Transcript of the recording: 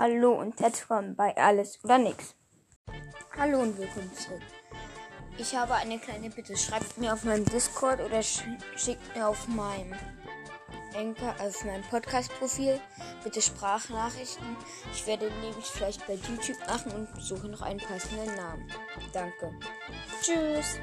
Hallo und herzlich willkommen bei Alles oder Nix. Hallo und willkommen zurück. Ich habe eine kleine Bitte. Schreibt mir auf meinem Discord oder sch schickt mir auf meinem Anchor, auf meinem Podcast-Profil bitte Sprachnachrichten. Ich werde nämlich vielleicht bei YouTube machen und suche noch einen passenden Namen. Danke. Tschüss.